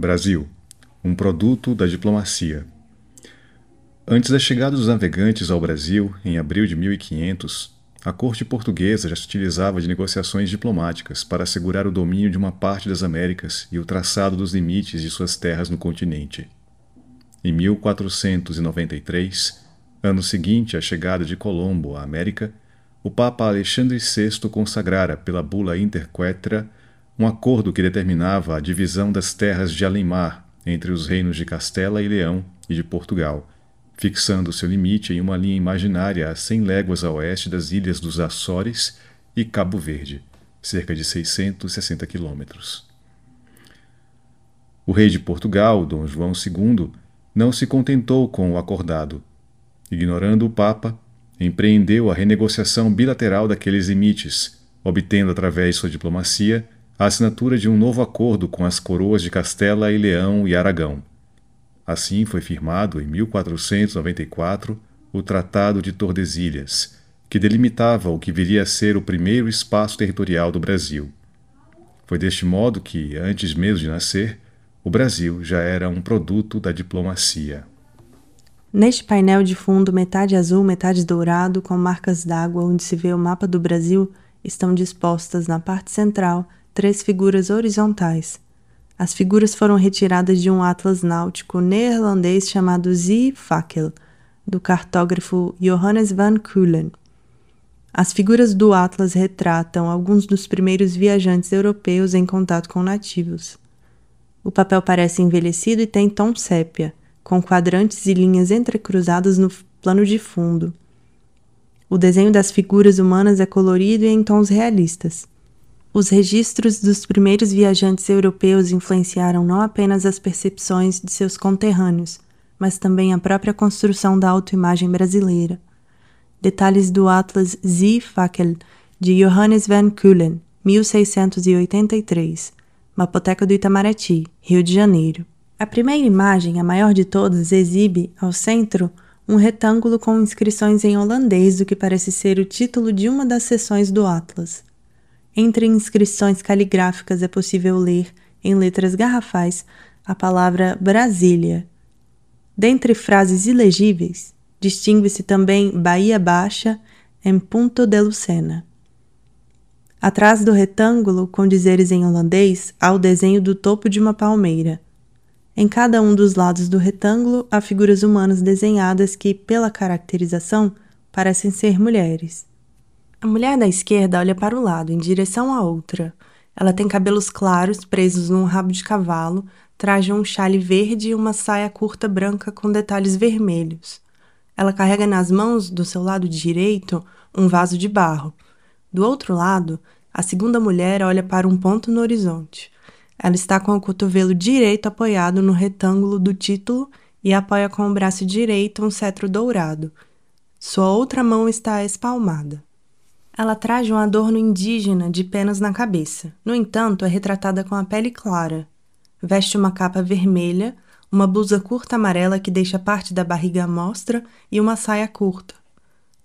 Brasil, um produto da diplomacia. Antes da chegada dos navegantes ao Brasil, em abril de 1500, a corte portuguesa já se utilizava de negociações diplomáticas para assegurar o domínio de uma parte das Américas e o traçado dos limites de suas terras no continente. Em 1493, ano seguinte à chegada de Colombo à América, o Papa Alexandre VI consagrara pela bula Interquetra um acordo que determinava a divisão das terras de além-mar entre os reinos de Castela e Leão e de Portugal, fixando seu limite em uma linha imaginária a 100 léguas a oeste das ilhas dos Açores e Cabo Verde, cerca de 660 quilômetros. O rei de Portugal, Dom João II, não se contentou com o acordado. Ignorando o Papa, empreendeu a renegociação bilateral daqueles limites, obtendo através sua diplomacia a assinatura de um novo acordo com as coroas de Castela e Leão e Aragão. Assim foi firmado, em 1494, o Tratado de Tordesilhas, que delimitava o que viria a ser o primeiro espaço territorial do Brasil. Foi deste modo que, antes mesmo de nascer, o Brasil já era um produto da diplomacia. Neste painel de fundo, metade azul, metade dourado, com marcas d'água, onde se vê o mapa do Brasil, estão dispostas na parte central três figuras horizontais. As figuras foram retiradas de um atlas náutico neerlandês chamado Fakel, do cartógrafo Johannes van Keulen. As figuras do atlas retratam alguns dos primeiros viajantes europeus em contato com nativos. O papel parece envelhecido e tem tom sépia, com quadrantes e linhas entrecruzadas no plano de fundo. O desenho das figuras humanas é colorido e em tons realistas. Os registros dos primeiros viajantes europeus influenciaram não apenas as percepções de seus conterrâneos, mas também a própria construção da autoimagem brasileira. Detalhes do Atlas Fakel de Johannes van Keulen, 1683, Mapoteca do Itamaraty, Rio de Janeiro. A primeira imagem, a maior de todas, exibe, ao centro, um retângulo com inscrições em holandês do que parece ser o título de uma das seções do Atlas. Entre inscrições caligráficas é possível ler, em letras garrafais, a palavra Brasília. Dentre frases ilegíveis, distingue-se também Bahia Baixa em Punto de Lucena. Atrás do retângulo, com dizeres em holandês, há o desenho do topo de uma palmeira. Em cada um dos lados do retângulo há figuras humanas desenhadas que, pela caracterização, parecem ser mulheres. A mulher da esquerda olha para o lado, em direção à outra. Ela tem cabelos claros presos num rabo de cavalo, traja um chale verde e uma saia curta branca com detalhes vermelhos. Ela carrega nas mãos, do seu lado direito, um vaso de barro. Do outro lado, a segunda mulher olha para um ponto no horizonte. Ela está com o cotovelo direito apoiado no retângulo do título e apoia com o braço direito um cetro dourado. Sua outra mão está espalmada. Ela traz um adorno indígena de penas na cabeça. No entanto, é retratada com a pele clara. Veste uma capa vermelha, uma blusa curta amarela que deixa parte da barriga à mostra e uma saia curta.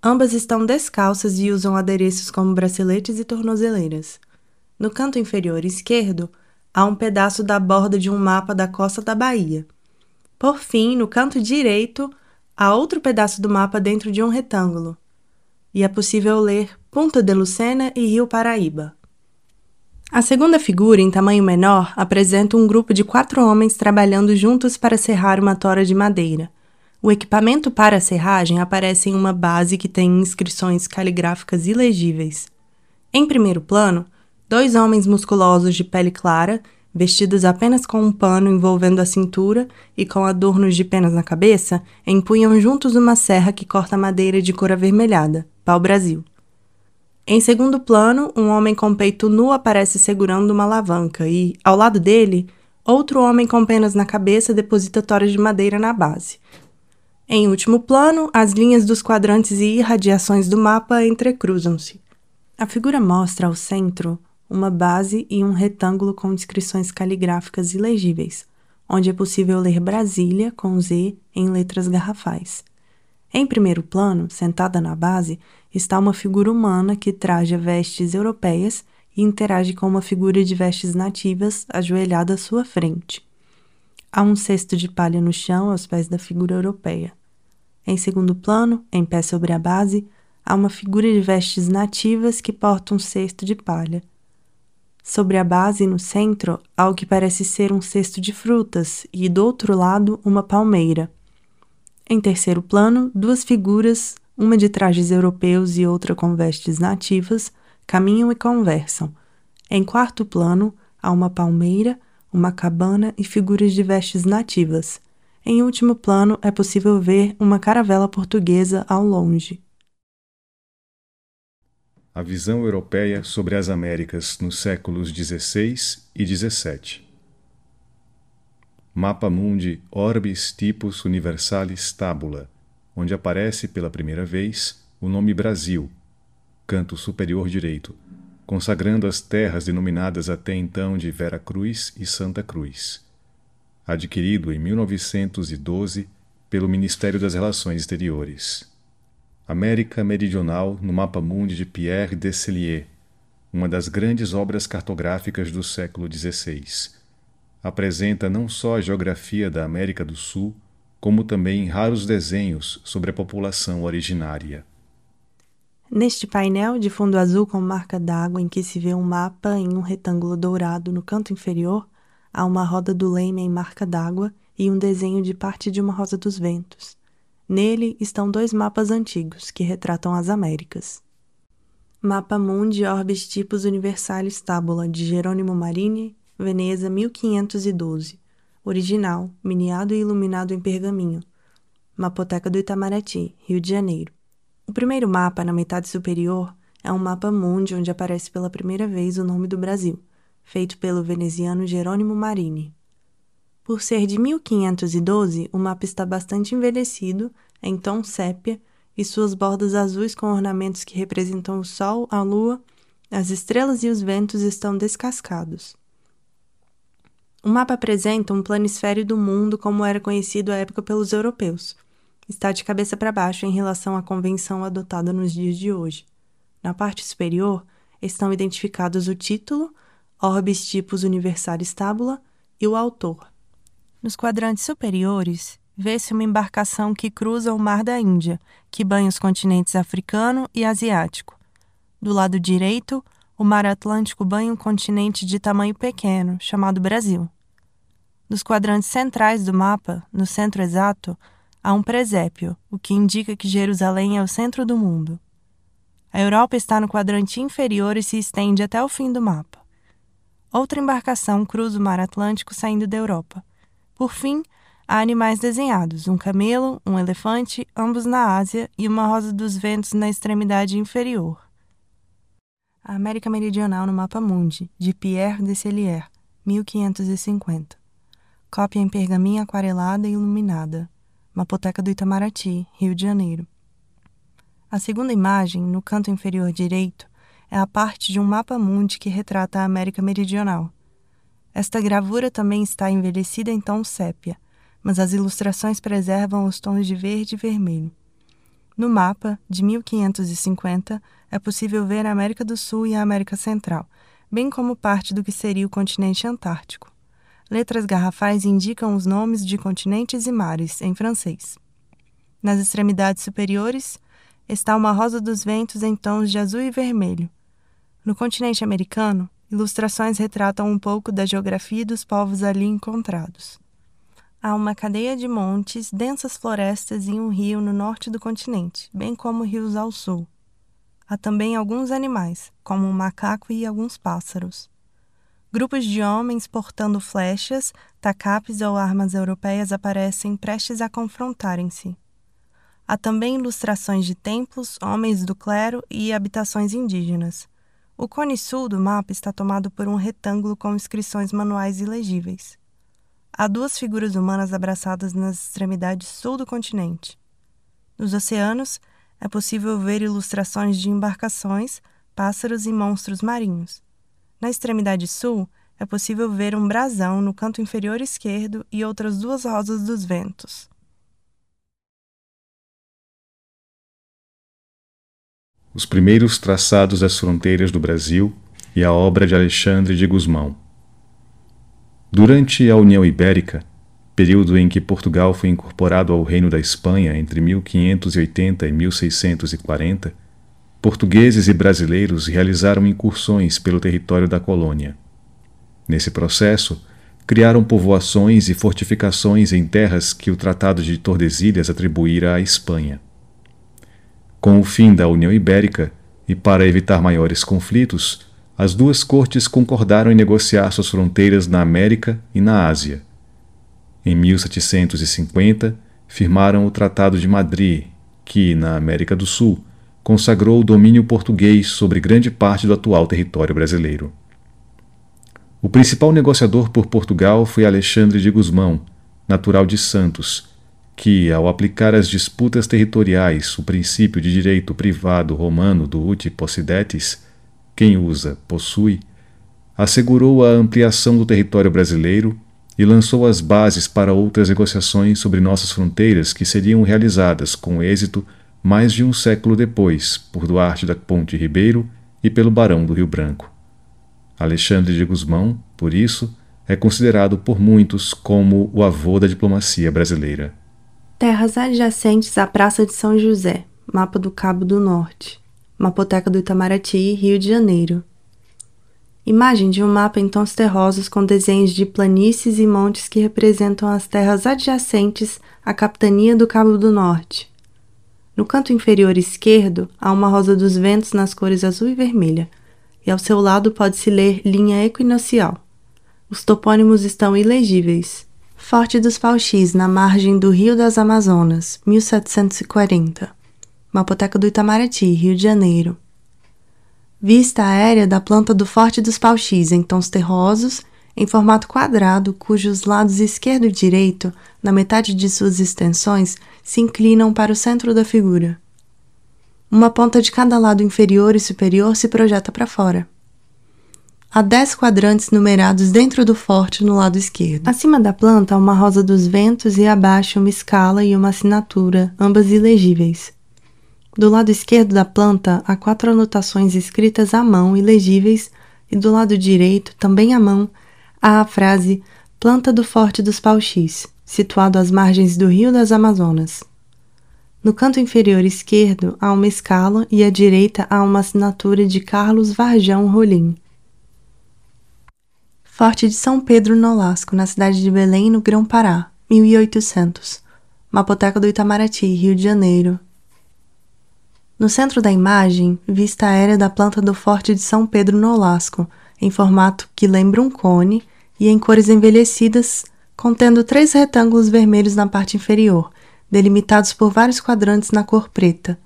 Ambas estão descalças e usam adereços como braceletes e tornozeleiras. No canto inferior esquerdo, há um pedaço da borda de um mapa da costa da Bahia. Por fim, no canto direito, há outro pedaço do mapa dentro de um retângulo e é possível ler Punta de Lucena e Rio Paraíba. A segunda figura, em tamanho menor, apresenta um grupo de quatro homens trabalhando juntos para serrar uma tora de madeira. O equipamento para a serragem aparece em uma base que tem inscrições caligráficas ilegíveis. Em primeiro plano, dois homens musculosos de pele clara, vestidos apenas com um pano envolvendo a cintura e com adornos de penas na cabeça, empunham juntos uma serra que corta madeira de cor avermelhada pau-brasil. Em segundo plano, um homem com peito nu aparece segurando uma alavanca e, ao lado dele, outro homem com penas na cabeça deposita toras de madeira na base. Em último plano, as linhas dos quadrantes e irradiações do mapa entrecruzam-se. A figura mostra ao centro uma base e um retângulo com inscrições caligráficas ilegíveis, onde é possível ler Brasília com Z em letras garrafais. Em primeiro plano, sentada na base, está uma figura humana que traja vestes europeias e interage com uma figura de vestes nativas ajoelhada à sua frente. há um cesto de palha no chão aos pés da figura europeia. Em segundo plano, em pé sobre a base, há uma figura de vestes nativas que porta um cesto de palha. Sobre a base, no centro, há o que parece ser um cesto de frutas e, do outro lado, uma palmeira. Em terceiro plano, duas figuras, uma de trajes europeus e outra com vestes nativas, caminham e conversam. Em quarto plano, há uma palmeira, uma cabana e figuras de vestes nativas. Em último plano, é possível ver uma caravela portuguesa ao longe. A visão europeia sobre as Américas nos séculos XVI e XVII. Mapa Mundi Orbis Tipus Universalis Tabula, onde aparece pela primeira vez o nome Brasil, canto superior direito, consagrando as terras denominadas até então de Vera Cruz e Santa Cruz adquirido em 1912 pelo Ministério das Relações Exteriores. América Meridional no Mapa Mundi de Pierre Decellier, uma das grandes obras cartográficas do século XVI. Apresenta não só a geografia da América do Sul, como também raros desenhos sobre a população originária. Neste painel de fundo azul com marca d'água em que se vê um mapa em um retângulo dourado no canto inferior, há uma roda do leme em marca d'água e um desenho de parte de uma rosa dos ventos. Nele estão dois mapas antigos que retratam as Américas. Mapa Mundi Orbis Tipus Universalis Tabula de Jerônimo Marini, Veneza 1512. Original, miniado e iluminado em pergaminho. Mapoteca do Itamaraty, Rio de Janeiro. O primeiro mapa, na metade superior, é um mapa mundi onde aparece pela primeira vez o nome do Brasil – feito pelo veneziano Jerônimo Marini. Por ser de 1512, o mapa está bastante envelhecido, em tom sépia, e suas bordas azuis com ornamentos que representam o Sol, a Lua, as estrelas e os ventos estão descascados. O mapa apresenta um planisfério do mundo como era conhecido à época pelos europeus. Está de cabeça para baixo em relação à convenção adotada nos dias de hoje. Na parte superior estão identificados o título, Orbis Tipus Universalis Tabula e o autor. Nos quadrantes superiores, vê-se uma embarcação que cruza o Mar da Índia, que banha os continentes africano e asiático. Do lado direito, o Mar Atlântico banha um continente de tamanho pequeno, chamado Brasil. Nos quadrantes centrais do mapa, no centro exato, há um presépio, o que indica que Jerusalém é o centro do mundo. A Europa está no quadrante inferior e se estende até o fim do mapa. Outra embarcação cruza o mar Atlântico saindo da Europa. Por fim, há animais desenhados: um camelo, um elefante, ambos na Ásia, e uma rosa dos ventos na extremidade inferior. A América Meridional no Mapa Mundi, de Pierre Decellier, 1550. Cópia em pergaminho aquarelada e iluminada. Mapoteca do Itamaraty, Rio de Janeiro. A segunda imagem, no canto inferior direito, é a parte de um mapa mundi que retrata a América Meridional. Esta gravura também está envelhecida em tom sépia, mas as ilustrações preservam os tons de verde e vermelho. No mapa, de 1550, é possível ver a América do Sul e a América Central, bem como parte do que seria o continente antártico. Letras garrafais indicam os nomes de continentes e mares, em francês. Nas extremidades superiores, está uma rosa dos ventos em tons de azul e vermelho, no continente americano, ilustrações retratam um pouco da geografia dos povos ali encontrados. Há uma cadeia de montes, densas florestas e um rio no norte do continente, bem como rios ao sul. Há também alguns animais, como um macaco e alguns pássaros. Grupos de homens portando flechas, tacapes ou armas europeias aparecem prestes a confrontarem-se. Há também ilustrações de templos, homens do clero e habitações indígenas. O cone sul do mapa está tomado por um retângulo com inscrições manuais ilegíveis. Há duas figuras humanas abraçadas nas extremidades sul do continente. Nos oceanos, é possível ver ilustrações de embarcações, pássaros e monstros marinhos. Na extremidade sul, é possível ver um brasão no canto inferior esquerdo e outras duas rosas dos ventos. os primeiros traçados das fronteiras do Brasil e a obra de Alexandre de Gusmão. Durante a União Ibérica, período em que Portugal foi incorporado ao Reino da Espanha entre 1580 e 1640, portugueses e brasileiros realizaram incursões pelo território da colônia. Nesse processo, criaram povoações e fortificações em terras que o Tratado de Tordesilhas atribuíra à Espanha. Com o fim da União Ibérica, e para evitar maiores conflitos, as duas cortes concordaram em negociar suas fronteiras na América e na Ásia. Em 1750, firmaram o Tratado de Madrid, que, na América do Sul, consagrou o domínio português sobre grande parte do atual território brasileiro. O principal negociador por Portugal foi Alexandre de Gusmão, natural de Santos, que, ao aplicar às disputas territoriais o princípio de direito privado romano do uti possidetis, quem usa, possui, assegurou a ampliação do território brasileiro e lançou as bases para outras negociações sobre nossas fronteiras que seriam realizadas com êxito mais de um século depois por Duarte da Ponte Ribeiro e pelo Barão do Rio Branco. Alexandre de Gusmão, por isso, é considerado por muitos como o avô da diplomacia brasileira. Terras adjacentes à Praça de São José, mapa do Cabo do Norte, Mapoteca do Itamaraty, Rio de Janeiro. Imagem de um mapa em tons terrosos com desenhos de planícies e montes que representam as terras adjacentes à capitania do Cabo do Norte. No canto inferior esquerdo há uma rosa dos ventos nas cores azul e vermelha, e ao seu lado pode-se ler linha equinocial. Os topônimos estão ilegíveis. Forte dos Pauxis, na margem do Rio das Amazonas, 1740. Mapoteca do Itamaraty, Rio de Janeiro. Vista aérea da planta do Forte dos Pauxis em tons terrosos, em formato quadrado, cujos lados esquerdo e direito, na metade de suas extensões, se inclinam para o centro da figura. Uma ponta de cada lado inferior e superior se projeta para fora. Há dez quadrantes numerados dentro do forte no lado esquerdo. Acima da planta há uma rosa dos ventos e abaixo uma escala e uma assinatura, ambas ilegíveis. Do lado esquerdo da planta há quatro anotações escritas à mão ilegíveis e do lado direito, também à mão, há a frase Planta do Forte dos Pauxis, situado às margens do Rio das Amazonas. No canto inferior esquerdo há uma escala e à direita há uma assinatura de Carlos Varjão Rolim. Forte de São Pedro Nolasco, na cidade de Belém, no Grão-Pará, 1800. Mapoteca do Itamaraty, Rio de Janeiro. No centro da imagem, vista aérea da planta do Forte de São Pedro Nolasco, em formato que lembra um cone e em cores envelhecidas, contendo três retângulos vermelhos na parte inferior, delimitados por vários quadrantes na cor preta.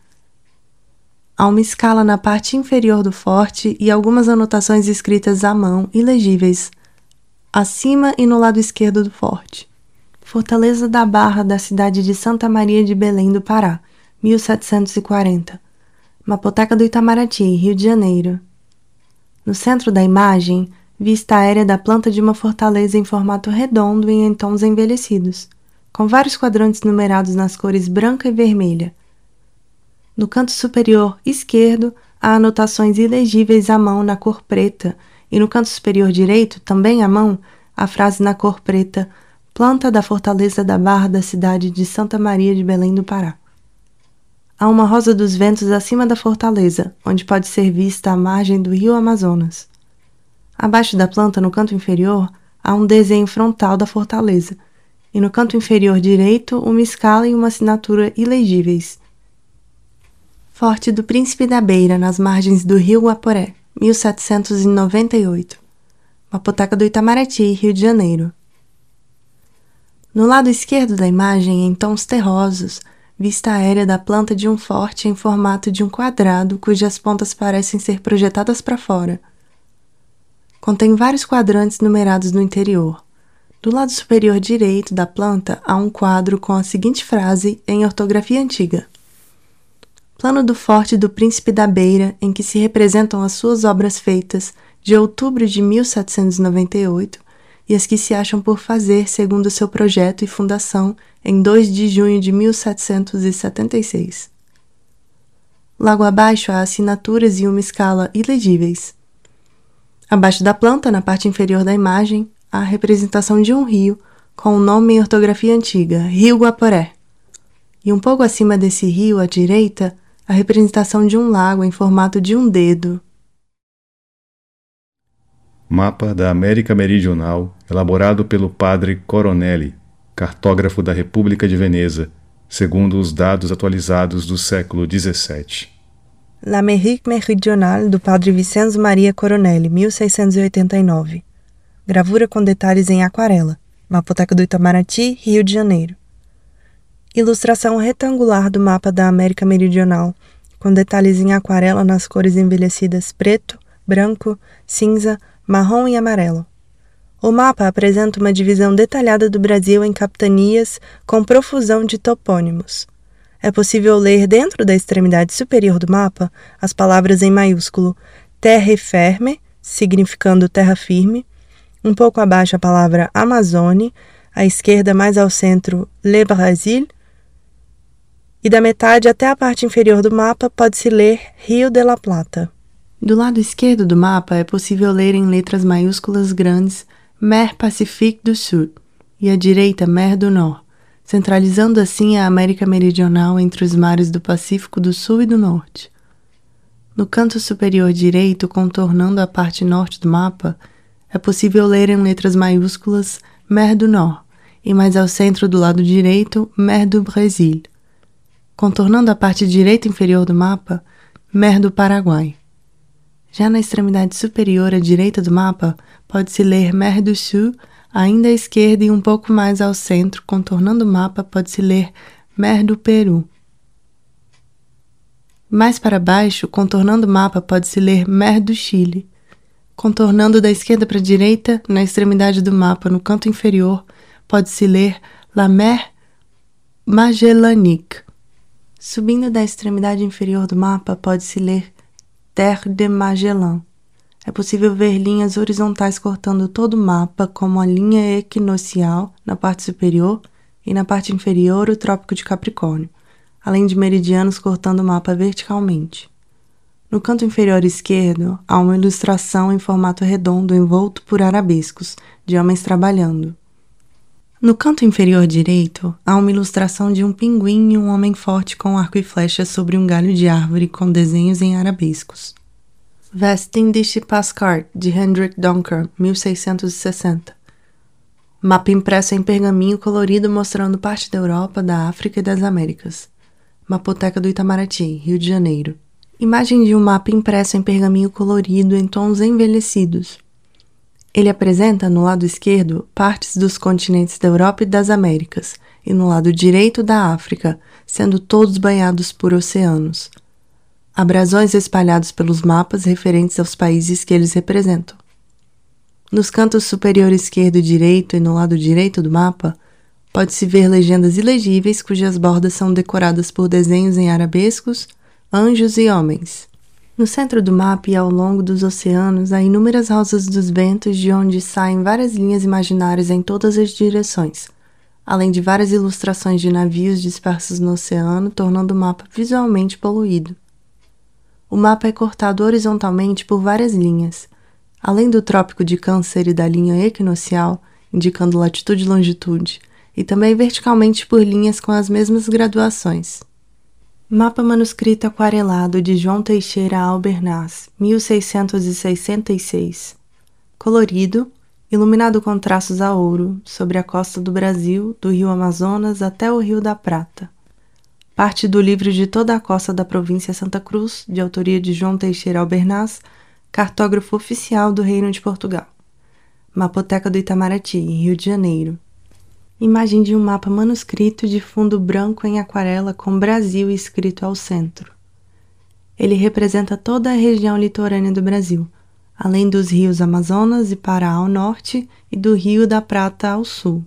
Há uma escala na parte inferior do forte e algumas anotações escritas à mão, ilegíveis, acima e no lado esquerdo do forte. Fortaleza da Barra da cidade de Santa Maria de Belém do Pará, 1740. Mapoteca do Itamaraty, Rio de Janeiro. No centro da imagem, vista aérea da planta de uma fortaleza em formato redondo e em tons envelhecidos com vários quadrantes numerados nas cores branca e vermelha. No canto superior esquerdo, há anotações ilegíveis à mão na cor preta, e no canto superior direito, também à mão, a frase na cor preta: Planta da Fortaleza da Barra da cidade de Santa Maria de Belém do Pará. Há uma rosa dos ventos acima da fortaleza, onde pode ser vista a margem do rio Amazonas. Abaixo da planta, no canto inferior, há um desenho frontal da fortaleza, e no canto inferior direito uma escala e uma assinatura ilegíveis. Forte do Príncipe da Beira, nas margens do rio Guaporé, 1798. Mapoteca do Itamaraty, Rio de Janeiro. No lado esquerdo da imagem, em tons terrosos, vista aérea da planta de um forte em formato de um quadrado cujas pontas parecem ser projetadas para fora. Contém vários quadrantes numerados no interior. Do lado superior direito da planta há um quadro com a seguinte frase em ortografia antiga: Plano do Forte do Príncipe da Beira, em que se representam as suas obras feitas de outubro de 1798 e as que se acham por fazer segundo seu projeto e fundação em 2 de junho de 1776. Logo abaixo há assinaturas e uma escala ilegíveis. Abaixo da planta, na parte inferior da imagem, a representação de um rio com o nome em ortografia antiga, Rio Guaporé. E um pouco acima desse rio, à direita, a representação de um lago em formato de um dedo. Mapa da América Meridional, elaborado pelo padre Coronelli, cartógrafo da República de Veneza, segundo os dados atualizados do século XVII. L'Amérique Meridionale, do padre Vicenzo Maria Coronelli, 1689. Gravura com detalhes em aquarela. Mapoteca do Itamaraty, Rio de Janeiro. Ilustração retangular do mapa da América Meridional, com detalhes em aquarela nas cores envelhecidas preto, branco, cinza, marrom e amarelo. O mapa apresenta uma divisão detalhada do Brasil em capitanias com profusão de topônimos. É possível ler dentro da extremidade superior do mapa as palavras em maiúsculo terra ferme, significando terra firme, um pouco abaixo a palavra Amazônia, à esquerda mais ao centro Le Brasil, e da metade até a parte inferior do mapa pode-se ler Rio de la Plata. Do lado esquerdo do mapa é possível ler em letras maiúsculas grandes Mer Pacifique do Sul e à direita Mer do Nord, centralizando assim a América Meridional entre os mares do Pacífico do Sul e do Norte. No canto superior direito, contornando a parte norte do mapa, é possível ler em letras maiúsculas Mer do Nord e mais ao centro do lado direito Mer do Brasil. Contornando a parte direita inferior do mapa, Mer do Paraguai. Já na extremidade superior à direita do mapa, pode-se ler Mer do Sul, ainda à esquerda e um pouco mais ao centro, contornando o mapa, pode-se ler Mer do Peru. Mais para baixo, contornando o mapa, pode-se ler Mer do Chile. Contornando da esquerda para a direita, na extremidade do mapa, no canto inferior, pode-se ler La Mer Magellanique. Subindo da extremidade inferior do mapa, pode-se ler Terre de Magellan. É possível ver linhas horizontais cortando todo o mapa, como a linha equinocial na parte superior e na parte inferior o Trópico de Capricórnio, além de meridianos cortando o mapa verticalmente. No canto inferior esquerdo há uma ilustração em formato redondo envolto por arabescos, de homens trabalhando. No canto inferior direito, há uma ilustração de um pinguim e um homem forte com arco e flecha sobre um galho de árvore com desenhos em arabescos. Westindische Pascart, de Hendrik Donker, 1660. Mapa impresso em pergaminho colorido mostrando parte da Europa, da África e das Américas. Mapoteca do Itamaraty, Rio de Janeiro. Imagem de um mapa impresso em pergaminho colorido em tons envelhecidos. Ele apresenta no lado esquerdo partes dos continentes da Europa e das Américas, e no lado direito da África, sendo todos banhados por oceanos. Há brasões espalhados pelos mapas referentes aos países que eles representam. Nos cantos superior esquerdo e direito e no lado direito do mapa, pode-se ver legendas ilegíveis cujas bordas são decoradas por desenhos em arabescos, anjos e homens. No centro do mapa e ao longo dos oceanos há inúmeras rosas dos ventos de onde saem várias linhas imaginárias em todas as direções, além de várias ilustrações de navios dispersos no oceano, tornando o mapa visualmente poluído. O mapa é cortado horizontalmente por várias linhas, além do Trópico de Câncer e da linha equinocial, indicando latitude e longitude, e também verticalmente por linhas com as mesmas graduações. Mapa manuscrito aquarelado de João Teixeira Albernaz, 1666. Colorido, iluminado com traços a ouro, sobre a costa do Brasil, do rio Amazonas até o Rio da Prata. Parte do livro de toda a costa da província Santa Cruz, de autoria de João Teixeira Albernaz, cartógrafo oficial do Reino de Portugal. Mapoteca do Itamaraty, Rio de Janeiro, Imagem de um mapa manuscrito de fundo branco em aquarela com Brasil escrito ao centro. Ele representa toda a região litorânea do Brasil, além dos rios Amazonas e Pará ao norte e do Rio da Prata ao sul.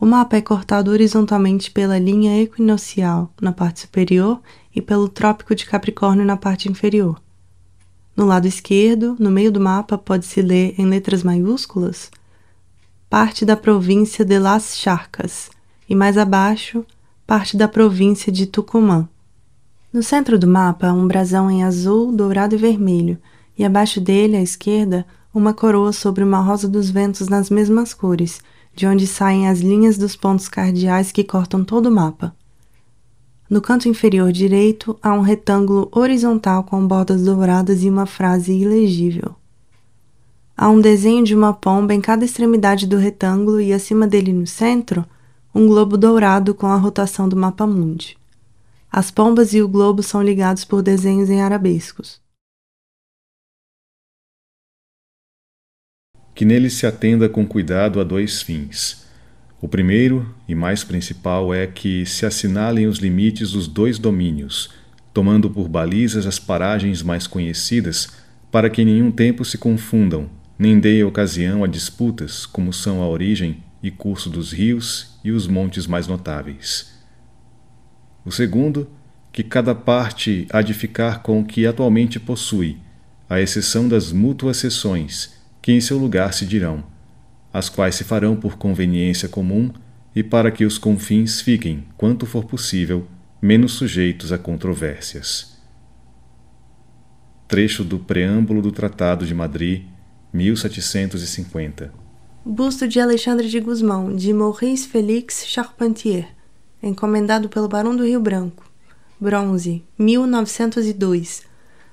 O mapa é cortado horizontalmente pela linha equinocial na parte superior e pelo Trópico de Capricórnio na parte inferior. No lado esquerdo, no meio do mapa, pode-se ler em letras maiúsculas parte da província de Las Charcas e mais abaixo, parte da província de Tucumã. No centro do mapa, um brasão em azul, dourado e vermelho, e abaixo dele, à esquerda, uma coroa sobre uma rosa dos ventos nas mesmas cores, de onde saem as linhas dos pontos cardeais que cortam todo o mapa. No canto inferior direito há um retângulo horizontal com bordas douradas e uma frase ilegível. Há um desenho de uma pomba em cada extremidade do retângulo e acima dele no centro, um globo dourado com a rotação do mapa mundi. As pombas e o globo são ligados por desenhos em arabescos. Que nele se atenda com cuidado a dois fins. O primeiro e mais principal é que se assinalem os limites dos dois domínios, tomando por balizas as paragens mais conhecidas, para que em nenhum tempo se confundam, nem deem ocasião a disputas, como são a origem e curso dos rios e os montes mais notáveis. O segundo, que cada parte há de ficar com o que atualmente possui, à exceção das mútuas cessões, que em seu lugar se dirão as quais se farão por conveniência comum e para que os confins fiquem, quanto for possível, menos sujeitos a controvérsias. Trecho do Preâmbulo do Tratado de Madrid, 1750. Busto de Alexandre de Guzmão, de Maurice Félix Charpentier, encomendado pelo Barão do Rio Branco. Bronze, 1902.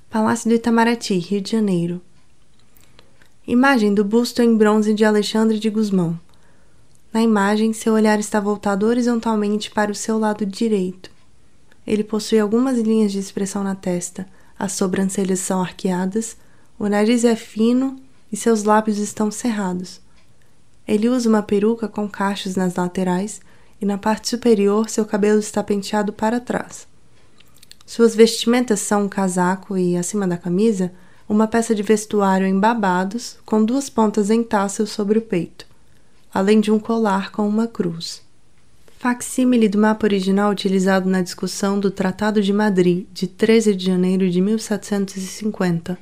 Palácio do Itamaraty, Rio de Janeiro. Imagem do busto em bronze de Alexandre de Guzmão. Na imagem, seu olhar está voltado horizontalmente para o seu lado direito. Ele possui algumas linhas de expressão na testa, as sobrancelhas são arqueadas, o nariz é fino e seus lábios estão cerrados. Ele usa uma peruca com cachos nas laterais e na parte superior seu cabelo está penteado para trás. Suas vestimentas são um casaco e, acima da camisa, uma peça de vestuário em babados com duas pontas em tassel sobre o peito, além de um colar com uma cruz. Facsímile do mapa original utilizado na discussão do Tratado de Madrid, de 13 de janeiro de 1750.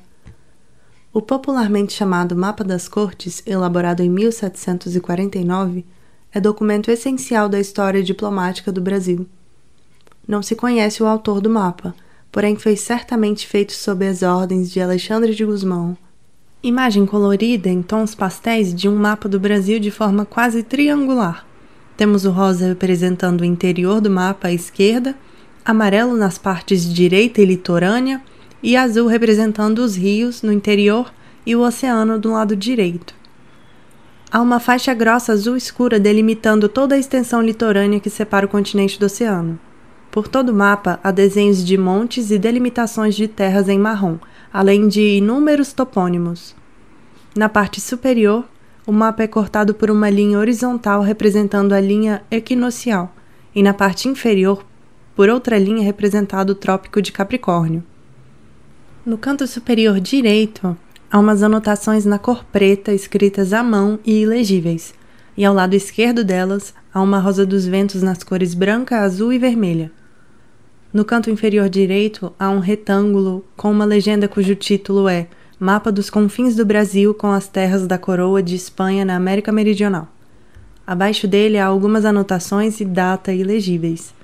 O popularmente chamado Mapa das Cortes, elaborado em 1749, é documento essencial da história diplomática do Brasil. Não se conhece o autor do mapa, porém foi certamente feito sob as ordens de Alexandre de Guzmão. Imagem colorida em tons pastéis de um mapa do Brasil de forma quase triangular. Temos o rosa representando o interior do mapa à esquerda, amarelo nas partes direita e litorânea e azul representando os rios no interior e o oceano do lado direito. Há uma faixa grossa azul escura delimitando toda a extensão litorânea que separa o continente do oceano. Por todo o mapa há desenhos de montes e delimitações de terras em marrom, além de inúmeros topônimos. Na parte superior, o mapa é cortado por uma linha horizontal representando a linha equinocial, e na parte inferior, por outra linha representando o Trópico de Capricórnio. No canto superior direito, há umas anotações na cor preta escritas à mão e ilegíveis, e ao lado esquerdo delas há uma rosa dos ventos nas cores branca, azul e vermelha. No canto inferior direito há um retângulo com uma legenda cujo título é Mapa dos confins do Brasil com as terras da coroa de Espanha na América Meridional. Abaixo dele há algumas anotações e data ilegíveis.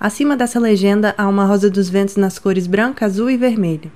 Acima dessa legenda há uma rosa dos ventos nas cores branca, azul e vermelha.